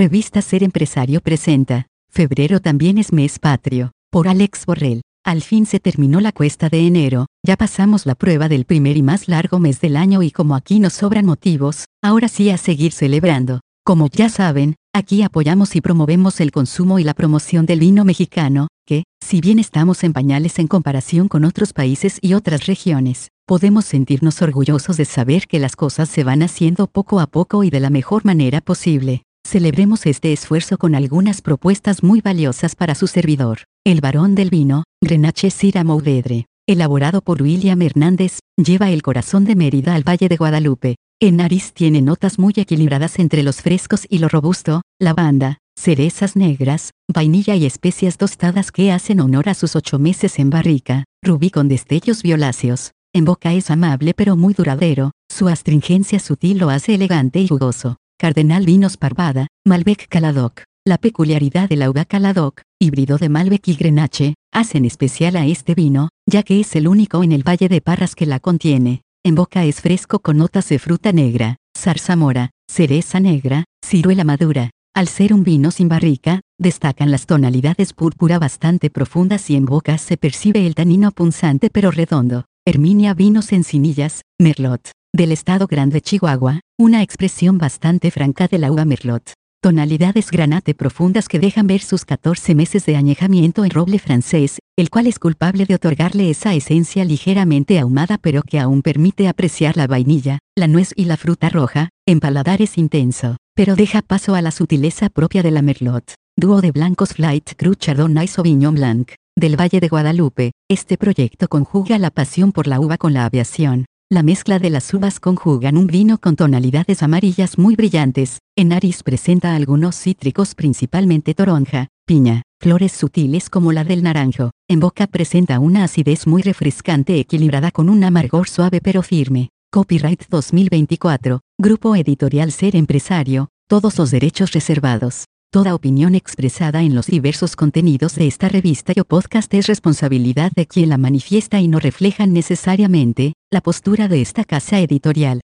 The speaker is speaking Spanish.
Revista Ser Empresario presenta, Febrero también es mes patrio, por Alex Borrell. Al fin se terminó la cuesta de enero, ya pasamos la prueba del primer y más largo mes del año y como aquí nos sobran motivos, ahora sí a seguir celebrando. Como ya saben, aquí apoyamos y promovemos el consumo y la promoción del vino mexicano, que, si bien estamos en pañales en comparación con otros países y otras regiones, podemos sentirnos orgullosos de saber que las cosas se van haciendo poco a poco y de la mejor manera posible. Celebremos este esfuerzo con algunas propuestas muy valiosas para su servidor. El varón del vino, Grenache Sira Mouvedre, elaborado por William Hernández, lleva el corazón de Mérida al Valle de Guadalupe. En nariz tiene notas muy equilibradas entre los frescos y lo robusto, lavanda, cerezas negras, vainilla y especias tostadas que hacen honor a sus ocho meses en barrica, rubí con destellos violáceos. En boca es amable pero muy duradero, su astringencia sutil lo hace elegante y jugoso. Cardenal Vinos Parvada, Malbec Caladoc. La peculiaridad de la uva Caladoc, híbrido de Malbec y Grenache, hacen especial a este vino, ya que es el único en el Valle de Parras que la contiene. En boca es fresco con notas de fruta negra, zarzamora, cereza negra, ciruela madura. Al ser un vino sin barrica, destacan las tonalidades púrpura bastante profundas y en boca se percibe el tanino punzante pero redondo. Herminia Vinos Encinillas, Merlot del estado Grande Chihuahua, una expresión bastante franca de la uva merlot. Tonalidades granate profundas que dejan ver sus 14 meses de añejamiento en roble francés, el cual es culpable de otorgarle esa esencia ligeramente ahumada pero que aún permite apreciar la vainilla, la nuez y la fruta roja, en paladar es intenso, pero deja paso a la sutileza propia de la merlot. Dúo de blancos Flight Cru Chardonnay Sauvignon Blanc, del Valle de Guadalupe, este proyecto conjuga la pasión por la uva con la aviación, la mezcla de las uvas conjugan un vino con tonalidades amarillas muy brillantes. En nariz presenta algunos cítricos principalmente toronja, piña, flores sutiles como la del naranjo. En boca presenta una acidez muy refrescante equilibrada con un amargor suave pero firme. Copyright 2024. Grupo Editorial Ser Empresario. Todos los derechos reservados. Toda opinión expresada en los diversos contenidos de esta revista o podcast es responsabilidad de quien la manifiesta y no reflejan necesariamente la postura de esta casa editorial.